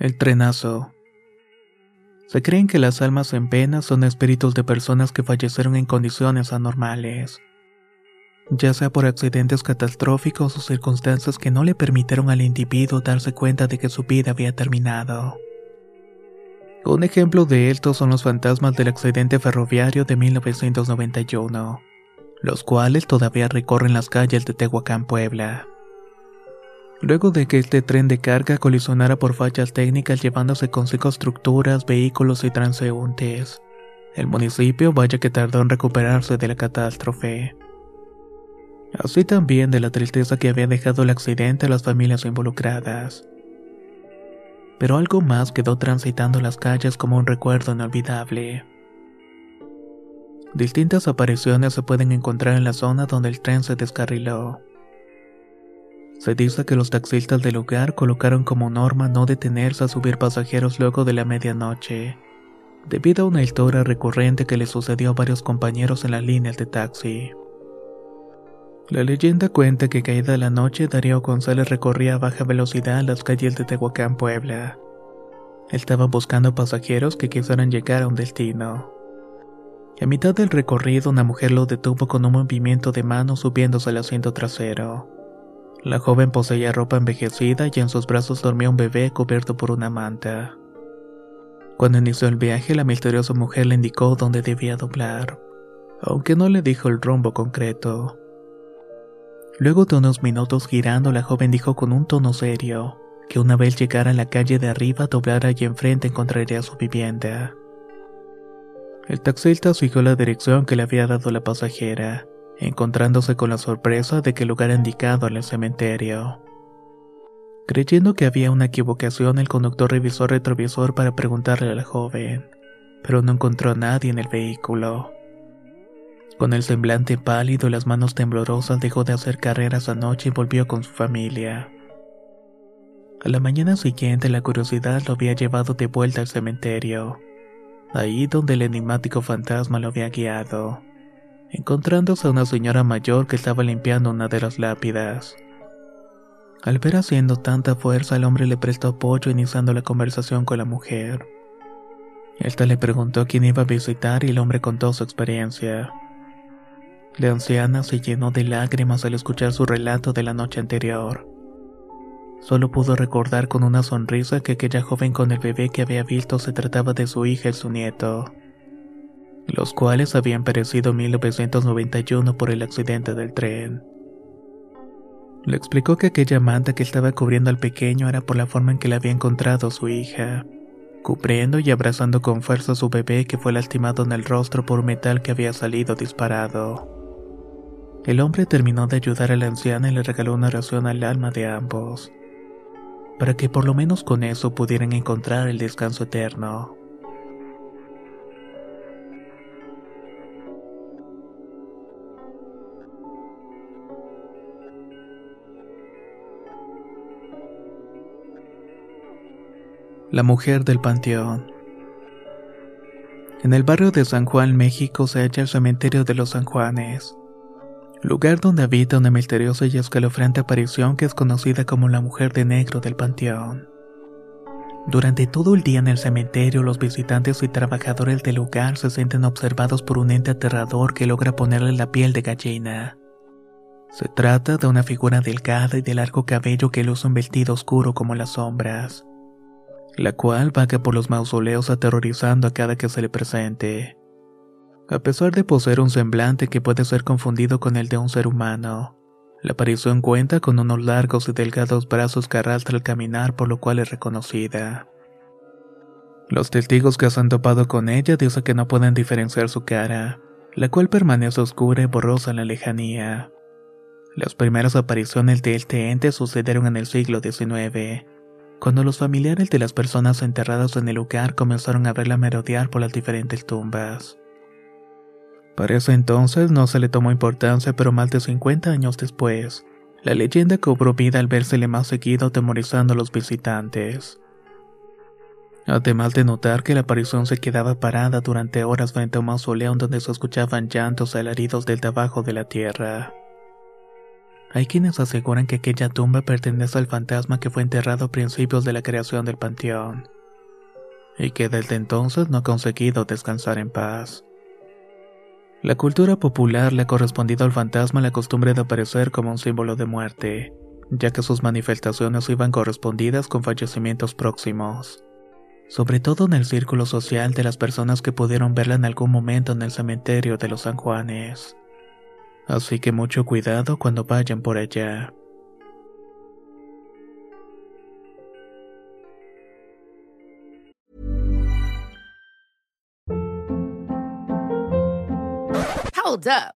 El trenazo. Se creen que las almas en pena son espíritus de personas que fallecieron en condiciones anormales, ya sea por accidentes catastróficos o circunstancias que no le permitieron al individuo darse cuenta de que su vida había terminado. Un ejemplo de esto son los fantasmas del accidente ferroviario de 1991, los cuales todavía recorren las calles de Tehuacán, Puebla. Luego de que este tren de carga colisionara por fallas técnicas llevándose consigo estructuras, vehículos y transeúntes, el municipio vaya que tardó en recuperarse de la catástrofe. Así también de la tristeza que había dejado el accidente a las familias involucradas. Pero algo más quedó transitando las calles como un recuerdo inolvidable. Distintas apariciones se pueden encontrar en la zona donde el tren se descarriló. Se dice que los taxistas del lugar colocaron como norma no detenerse a subir pasajeros luego de la medianoche, debido a una historia recurrente que le sucedió a varios compañeros en las líneas de taxi. La leyenda cuenta que caída la noche Darío González recorría a baja velocidad las calles de Tehuacán, Puebla. Estaba buscando pasajeros que quisieran llegar a un destino. A mitad del recorrido una mujer lo detuvo con un movimiento de mano subiéndose al asiento trasero. La joven poseía ropa envejecida y en sus brazos dormía un bebé cubierto por una manta. Cuando inició el viaje, la misteriosa mujer le indicó dónde debía doblar, aunque no le dijo el rumbo concreto. Luego de unos minutos girando, la joven dijo con un tono serio que una vez llegara a la calle de arriba, doblara y enfrente encontraría su vivienda. El taxista siguió la dirección que le había dado la pasajera encontrándose con la sorpresa de que el lugar indicado era el cementerio. Creyendo que había una equivocación, el conductor revisó el retrovisor para preguntarle a la joven, pero no encontró a nadie en el vehículo. Con el semblante pálido y las manos temblorosas dejó de hacer carreras anoche y volvió con su familia. A la mañana siguiente la curiosidad lo había llevado de vuelta al cementerio, ahí donde el enigmático fantasma lo había guiado encontrándose a una señora mayor que estaba limpiando una de las lápidas. Al ver haciendo tanta fuerza, el hombre le prestó apoyo iniciando la conversación con la mujer. Esta le preguntó quién iba a visitar y el hombre contó su experiencia. La anciana se llenó de lágrimas al escuchar su relato de la noche anterior. Solo pudo recordar con una sonrisa que aquella joven con el bebé que había visto se trataba de su hija y su nieto los cuales habían perecido en 1991 por el accidente del tren. Le explicó que aquella manta que estaba cubriendo al pequeño era por la forma en que le había encontrado su hija, cubriendo y abrazando con fuerza a su bebé que fue lastimado en el rostro por un metal que había salido disparado. El hombre terminó de ayudar a la anciana y le regaló una oración al alma de ambos, para que por lo menos con eso pudieran encontrar el descanso eterno. La mujer del panteón. En el barrio de San Juan, México, se halla el cementerio de los San Juanes, lugar donde habita una misteriosa y escalofriante aparición que es conocida como la mujer de negro del panteón. Durante todo el día en el cementerio, los visitantes y trabajadores del lugar se sienten observados por un ente aterrador que logra ponerle la piel de gallina. Se trata de una figura delgada y de largo cabello que luce un vestido oscuro como las sombras, la cual vaga por los mausoleos aterrorizando a cada que se le presente. A pesar de poseer un semblante que puede ser confundido con el de un ser humano, la aparición cuenta con unos largos y delgados brazos que arrastra al caminar por lo cual es reconocida. Los testigos que se han topado con ella dicen que no pueden diferenciar su cara, la cual permanece oscura y borrosa en la lejanía. Las primeras apariciones de este ente sucedieron en el siglo XIX, cuando los familiares de las personas enterradas en el lugar comenzaron a verla merodear por las diferentes tumbas. Para ese entonces no se le tomó importancia, pero más de 50 años después, la leyenda cobró vida al vérsele más seguido atemorizando a los visitantes. Además de notar que la aparición se quedaba parada durante horas frente a un mausoleo donde se escuchaban llantos alaridos del abajo de la tierra. Hay quienes aseguran que aquella tumba pertenece al fantasma que fue enterrado a principios de la creación del panteón, y que desde entonces no ha conseguido descansar en paz. La cultura popular le ha correspondido al fantasma la costumbre de aparecer como un símbolo de muerte, ya que sus manifestaciones iban correspondidas con fallecimientos próximos, sobre todo en el círculo social de las personas que pudieron verla en algún momento en el cementerio de los San Juanes. Así que mucho cuidado cuando vayan por allá. Hold up.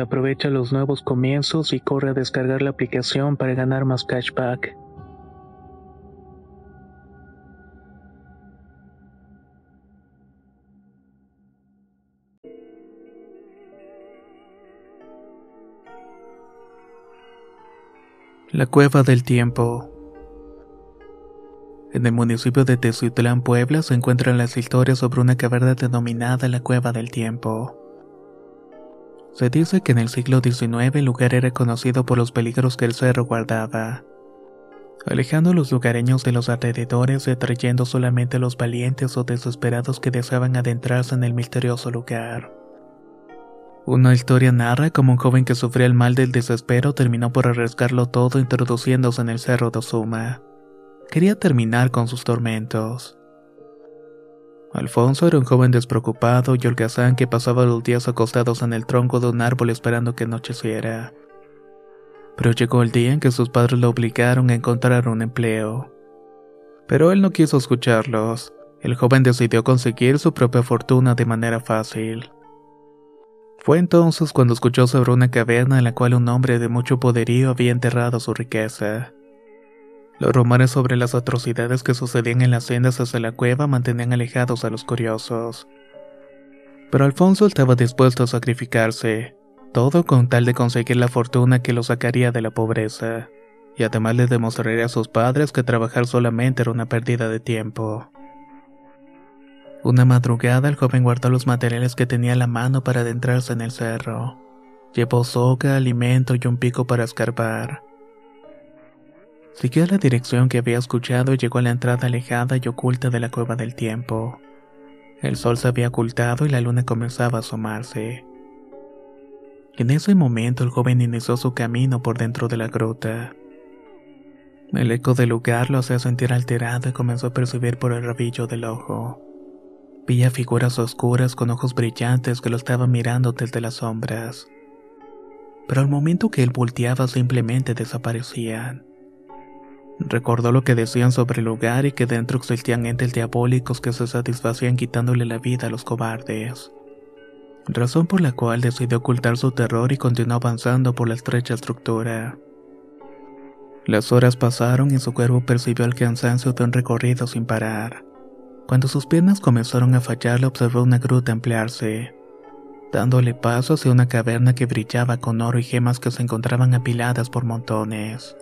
Aprovecha los nuevos comienzos y corre a descargar la aplicación para ganar más cashback. La Cueva del Tiempo En el municipio de Tezuitlán, Puebla, se encuentran las historias sobre una caverna denominada la Cueva del Tiempo. Se dice que en el siglo XIX el lugar era conocido por los peligros que el cerro guardaba, alejando a los lugareños de los alrededores y atrayendo solamente a los valientes o desesperados que deseaban adentrarse en el misterioso lugar. Una historia narra como un joven que sufría el mal del desespero terminó por arriesgarlo todo introduciéndose en el cerro de Osuma. Quería terminar con sus tormentos. Alfonso era un joven despreocupado y holgazán que pasaba los días acostados en el tronco de un árbol esperando que anocheciera. Pero llegó el día en que sus padres lo obligaron a encontrar un empleo. Pero él no quiso escucharlos. El joven decidió conseguir su propia fortuna de manera fácil. Fue entonces cuando escuchó sobre una caverna en la cual un hombre de mucho poderío había enterrado su riqueza. Los rumores sobre las atrocidades que sucedían en las sendas hacia la cueva mantenían alejados a los curiosos. Pero Alfonso estaba dispuesto a sacrificarse, todo con tal de conseguir la fortuna que lo sacaría de la pobreza, y además le demostraría a sus padres que trabajar solamente era una pérdida de tiempo. Una madrugada el joven guardó los materiales que tenía a la mano para adentrarse en el cerro. Llevó soga, alimento y un pico para escarbar. Siguió la dirección que había escuchado y llegó a la entrada alejada y oculta de la cueva del tiempo. El sol se había ocultado y la luna comenzaba a asomarse. En ese momento el joven inició su camino por dentro de la gruta. El eco del lugar lo hacía sentir alterado y comenzó a percibir por el rabillo del ojo. Veía figuras oscuras con ojos brillantes que lo estaban mirando desde las sombras. Pero al momento que él volteaba simplemente desaparecían. Recordó lo que decían sobre el lugar y que dentro existían entes diabólicos que se satisfacían quitándole la vida a los cobardes. Razón por la cual decidió ocultar su terror y continuó avanzando por la estrecha estructura. Las horas pasaron y su cuerpo percibió el cansancio de un recorrido sin parar. Cuando sus piernas comenzaron a fallar, observó una gruta emplearse, dándole paso hacia una caverna que brillaba con oro y gemas que se encontraban apiladas por montones.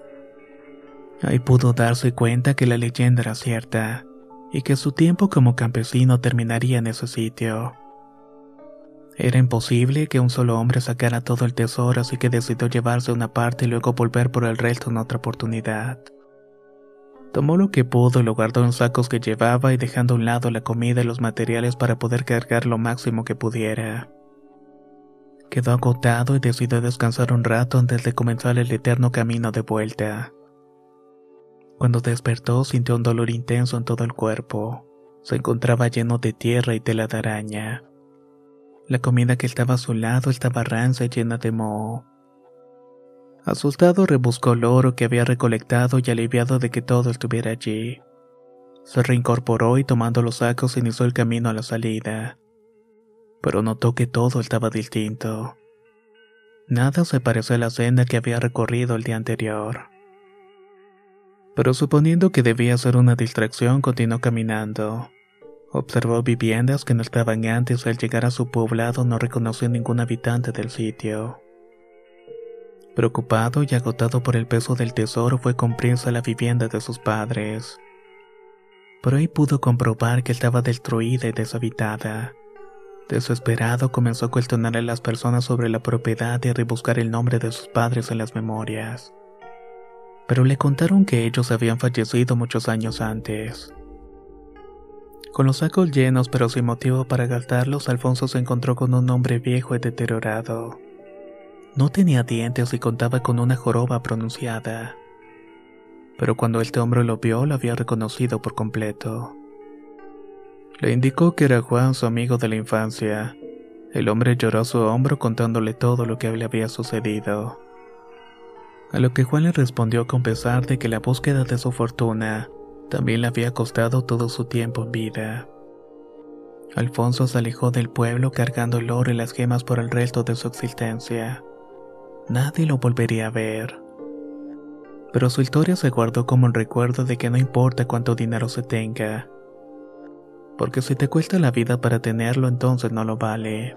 Ahí pudo darse cuenta que la leyenda era cierta, y que su tiempo como campesino terminaría en ese sitio. Era imposible que un solo hombre sacara todo el tesoro, así que decidió llevarse una parte y luego volver por el resto en otra oportunidad. Tomó lo que pudo y lo guardó en sacos que llevaba y dejando a un lado la comida y los materiales para poder cargar lo máximo que pudiera. Quedó agotado y decidió descansar un rato antes de comenzar el eterno camino de vuelta. Cuando despertó sintió un dolor intenso en todo el cuerpo. Se encontraba lleno de tierra y tela de araña. La comida que estaba a su lado estaba rancia y llena de moho. Asustado rebuscó el oro que había recolectado y aliviado de que todo estuviera allí. Se reincorporó y tomando los sacos inició el camino a la salida. Pero notó que todo estaba distinto. Nada se pareció a la senda que había recorrido el día anterior. Pero suponiendo que debía ser una distracción, continuó caminando. Observó viviendas que no estaban antes al llegar a su poblado no reconoció ningún habitante del sitio. Preocupado y agotado por el peso del tesoro fue con a la vivienda de sus padres. Pero ahí pudo comprobar que estaba destruida y deshabitada. Desesperado comenzó a cuestionar a las personas sobre la propiedad y a rebuscar el nombre de sus padres en las memorias. Pero le contaron que ellos habían fallecido muchos años antes. Con los sacos llenos pero sin motivo para gastarlos, Alfonso se encontró con un hombre viejo y deteriorado. No tenía dientes y contaba con una joroba pronunciada. Pero cuando este hombre lo vio, lo había reconocido por completo. Le indicó que era Juan, su amigo de la infancia. El hombre lloró su hombro contándole todo lo que le había sucedido. A lo que Juan le respondió con pesar de que la búsqueda de su fortuna también le había costado todo su tiempo en vida. Alfonso se alejó del pueblo cargando el oro y las gemas por el resto de su existencia nadie lo volvería a ver. Pero su historia se guardó como un recuerdo de que no importa cuánto dinero se tenga, porque si te cuesta la vida para tenerlo entonces no lo vale.